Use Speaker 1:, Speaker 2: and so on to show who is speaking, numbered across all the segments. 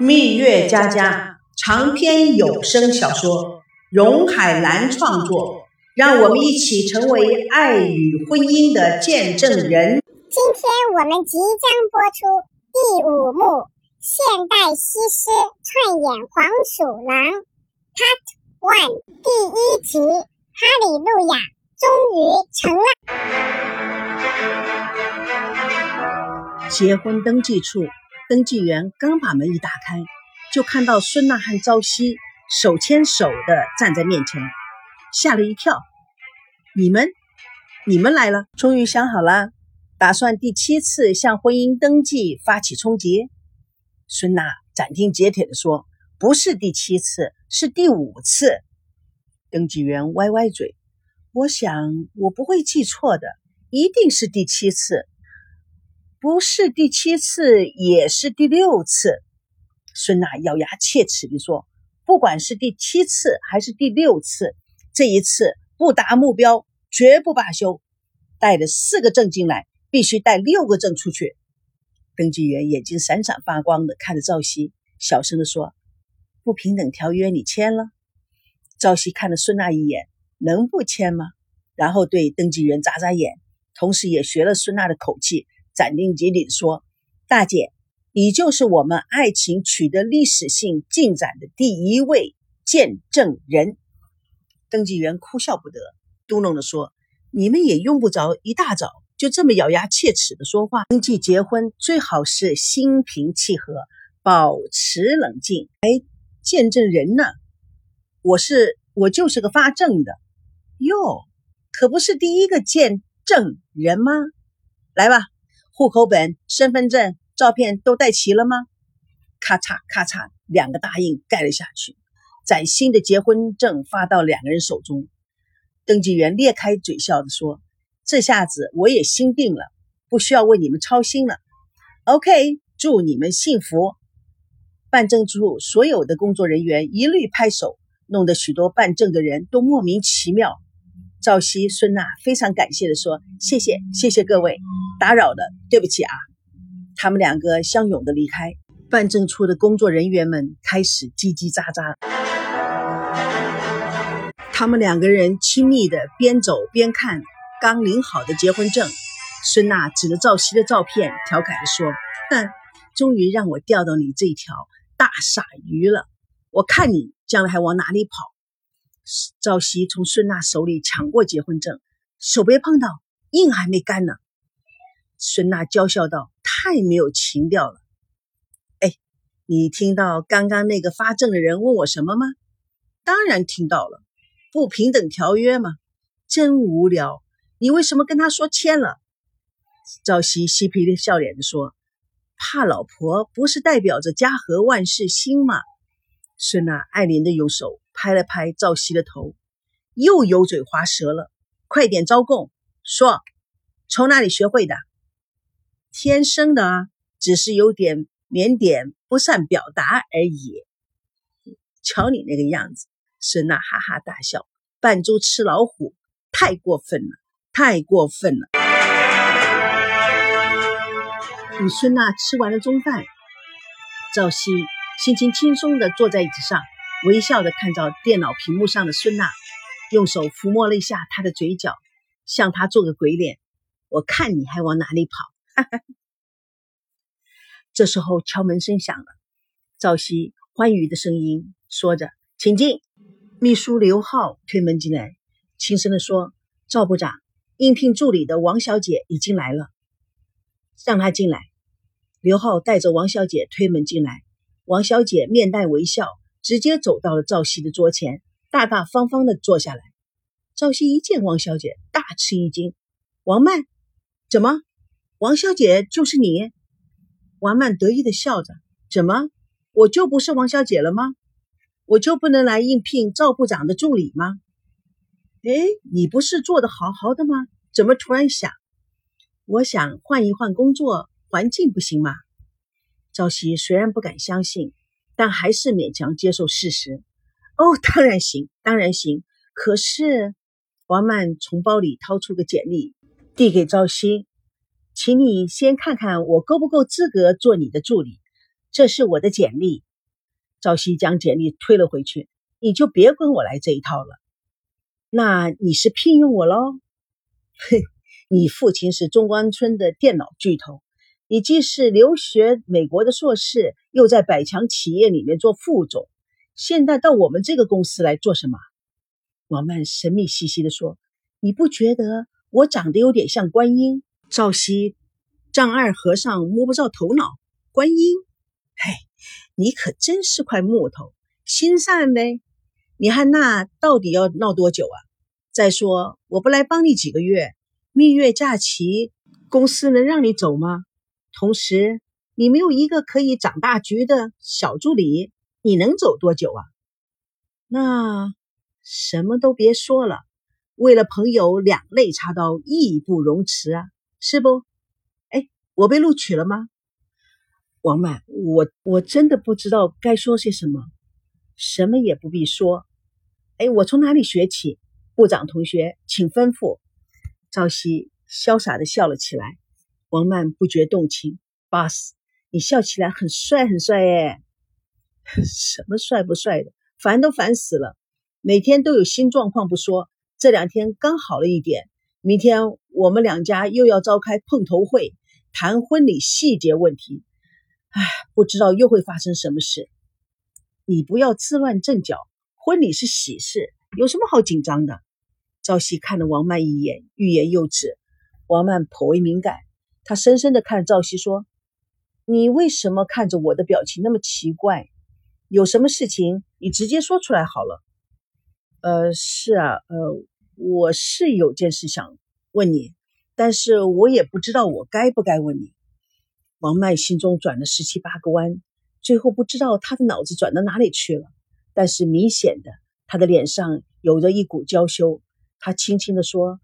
Speaker 1: 蜜月佳佳长篇有声小说，荣海兰创作。让我们一起成为爱与婚姻的见证人。
Speaker 2: 今天我们即将播出第五幕：现代西施串演黄鼠狼，Part One，第一集。哈利路亚，终于成
Speaker 1: 了。结婚登记处，登记员刚把门一打开，就看到孙娜和朝夕手牵手的站在面前，吓了一跳。你们，你们来了，终于想好了，打算第七次向婚姻登记发起冲击。孙娜斩钉截铁地说：“不是第七次，是第五次。”登记员歪歪嘴：“我想我不会记错的，一定是第七次，不是第七次也是第六次。”孙娜咬牙切齿地说：“不管是第七次还是第六次，这一次不达目标。”绝不罢休！带了四个证进来，必须带六个证出去。登记员眼睛闪闪发光的看着赵熙，小声的说：“不平等条约你签了？”赵熙看了孙娜一眼，能不签吗？然后对登记员眨眨眼，同时也学了孙娜的口气，斩钉截铁的说：“大姐，你就是我们爱情取得历史性进展的第一位见证人。”登记员哭笑不得。嘟哝着说：“你们也用不着一大早就这么咬牙切齿的说话。登记结婚最好是心平气和，保持冷静。哎，见证人呢？我是我就是个发证的。哟，可不是第一个见证人吗？来吧，户口本、身份证、照片都带齐了吗？咔嚓咔嚓，两个大印盖了下去，崭新的结婚证发到两个人手中。”登记员咧开嘴笑着说：“这下子我也心定了，不需要为你们操心了。OK，祝你们幸福。”办证处所有的工作人员一律拍手，弄得许多办证的人都莫名其妙。赵熙、孙娜非常感谢的说：“谢谢，谢谢各位，打扰了，对不起啊。”他们两个相拥的离开。办证处的工作人员们开始叽叽喳喳。他们两个人亲密的边走边看刚领好的结婚证。孙娜指着赵熙的照片，调侃地说：“哼，终于让我钓到你这条大傻鱼了！我看你将来还往哪里跑？”赵熙从孙娜手里抢过结婚证，手别碰到，印还没干呢。孙娜娇笑道：“太没有情调了。”哎，你听到刚刚那个发证的人问我什么吗？当然听到了。不平等条约嘛？真无聊！你为什么跟他说签了？赵熙嬉皮笑脸的说：“怕老婆不是代表着家和万事兴吗？”孙娜爱怜的用手拍了拍赵熙的头，又油嘴滑舌了。快点招供，说从哪里学会的？天生的啊，只是有点腼腆，不善表达而已。瞧你那个样子！孙娜哈哈大笑，扮猪吃老虎，太过分了，太过分了。与孙娜吃完了中饭，赵熙心情轻松地坐在椅子上，微笑地看着电脑屏幕上的孙娜，用手抚摸了一下她的嘴角，向她做个鬼脸。我看你还往哪里跑？这时候敲门声响了，赵熙欢愉的声音说着：“请进。”秘书刘浩推门进来，轻声地说：“赵部长，应聘助理的王小姐已经来了，让她进来。”刘浩带着王小姐推门进来，王小姐面带微笑，直接走到了赵熙的桌前，大大方方地坐下来。赵熙一见王小姐，大吃一惊：“王曼，怎么？王小姐就是你？”王曼得意的笑着：“怎么，我就不是王小姐了吗？”我就不能来应聘赵部长的助理吗？哎，你不是做的好好的吗？怎么突然想？我想换一换工作环境，不行吗？赵熙虽然不敢相信，但还是勉强接受事实。哦，当然行，当然行。可是，王曼从包里掏出个简历，递给赵熙，请你先看看我够不够资格做你的助理。这是我的简历。赵熙将简历推了回去，你就别跟我来这一套了。那你是聘用我喽？嘿，你父亲是中关村的电脑巨头，你既是留学美国的硕士，又在百强企业里面做副总，现在到我们这个公司来做什么？王曼神秘兮兮地说：“你不觉得我长得有点像观音？”赵熙丈二和尚摸不着头脑，观音，嘿。你可真是块木头，心善呗！你和那到底要闹多久啊？再说我不来帮你几个月，蜜月假期公司能让你走吗？同时，你没有一个可以掌大局的小助理，你能走多久啊？那什么都别说了，为了朋友两肋插刀，义不容辞啊，是不？哎，我被录取了吗？王曼，我我真的不知道该说些什么，什么也不必说。哎，我从哪里学起？部长同学，请吩咐。赵熙潇洒的笑了起来。王曼不觉动情，boss，你笑起来很帅很帅耶。什么帅不帅的，烦都烦死了。每天都有新状况不说，这两天刚好了一点。明天我们两家又要召开碰头会，谈婚礼细节问题。唉，不知道又会发生什么事。你不要自乱阵脚，婚礼是喜事，有什么好紧张的？赵熙看了王曼一眼，欲言又止。王曼颇为敏感，他深深的看赵熙说：“你为什么看着我的表情那么奇怪？有什么事情你直接说出来好了。”呃，是啊，呃，我是有件事想问你，但是我也不知道我该不该问你。王曼心中转了十七八个弯，最后不知道他的脑子转到哪里去了。但是明显的，他的脸上有着一股娇羞。他轻轻地说：“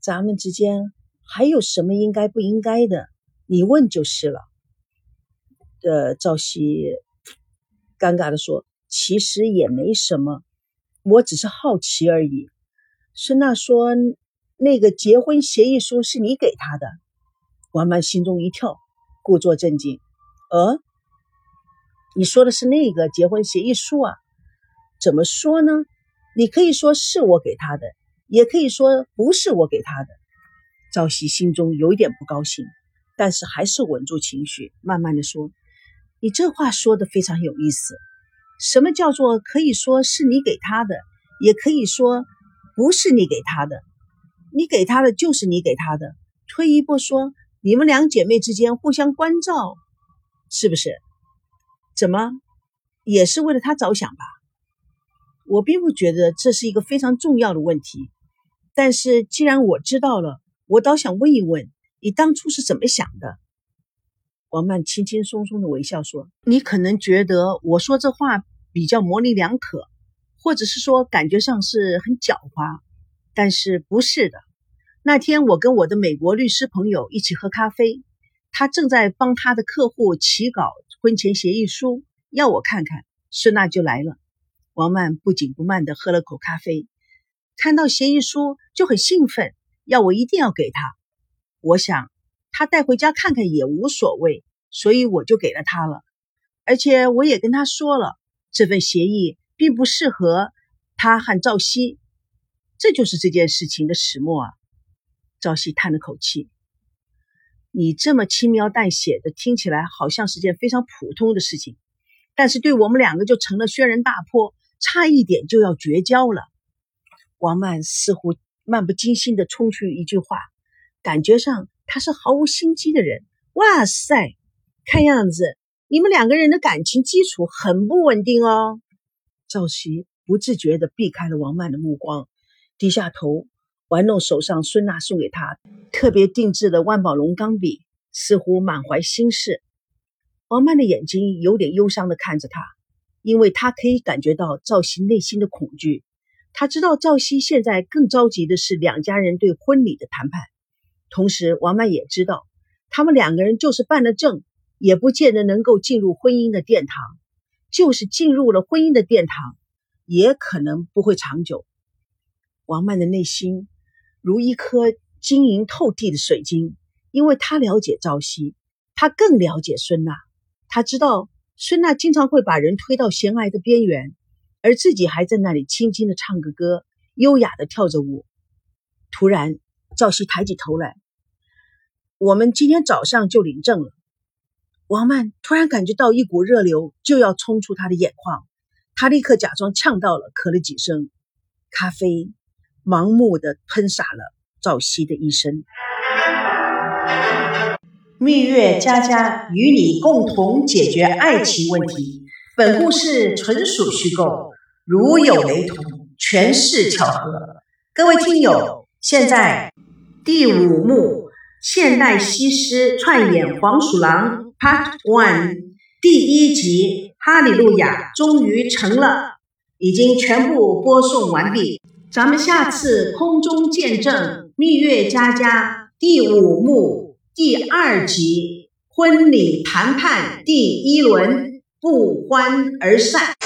Speaker 1: 咱们之间还有什么应该不应该的？你问就是了。”呃，赵熙尴尬地说：“其实也没什么，我只是好奇而已。”孙娜说：“那个结婚协议书是你给他的？”王曼心中一跳。故作镇静，呃，你说的是那个结婚协议书啊？怎么说呢？你可以说是我给他的，也可以说不是我给他的。赵熙心中有一点不高兴，但是还是稳住情绪，慢慢的说：“你这话说的非常有意思。什么叫做可以说是你给他的，也可以说不是你给他的？你给他的就是你给他的。退一步说。”你们两姐妹之间互相关照，是不是？怎么，也是为了他着想吧？我并不觉得这是一个非常重要的问题，但是既然我知道了，我倒想问一问你当初是怎么想的。王曼轻轻松松的微笑说：“你可能觉得我说这话比较模棱两可，或者是说感觉上是很狡猾，但是不是的。”那天我跟我的美国律师朋友一起喝咖啡，他正在帮他的客户起稿婚前协议书，要我看看，孙娜就来了。王曼不紧不慢地喝了口咖啡，看到协议书就很兴奋，要我一定要给他。我想他带回家看看也无所谓，所以我就给了他了。而且我也跟他说了，这份协议并不适合他和赵熙，这就是这件事情的始末啊。朝夕叹了口气：“你这么轻描淡写的，听起来好像是件非常普通的事情，但是对我们两个就成了轩然大波，差一点就要绝交了。”王曼似乎漫不经心的冲出一句话，感觉上他是毫无心机的人。哇塞，看样子你们两个人的感情基础很不稳定哦。赵熙不自觉的避开了王曼的目光，低下头。玩弄手上孙娜送给他特别定制的万宝龙钢笔，似乎满怀心事。王曼的眼睛有点忧伤的看着他，因为他可以感觉到赵熙内心的恐惧。他知道赵熙现在更着急的是两家人对婚礼的谈判，同时王曼也知道，他们两个人就是办了证，也不见得能够进入婚姻的殿堂。就是进入了婚姻的殿堂，也可能不会长久。王曼的内心。如一颗晶莹透地的水晶，因为他了解赵熙，他更了解孙娜，他知道孙娜经常会把人推到悬崖的边缘，而自己还在那里轻轻的唱个歌，优雅的跳着舞。突然，赵熙抬起头来：“我们今天早上就领证了。”王曼突然感觉到一股热流就要冲出她的眼眶，她立刻假装呛到了，咳了几声，咖啡盲目的喷洒了赵熙的一生。蜜月佳佳与你共同解决爱情问题。本故事纯属虚构，如有雷同，全是巧合。各位听友，现在第五幕现代西施串演黄鼠狼。Part One 第一集《哈利路亚》终于成了，已经全部播送完毕。咱们下次空中见证《蜜月佳佳》第五幕第二集婚礼谈判第一轮不欢而散。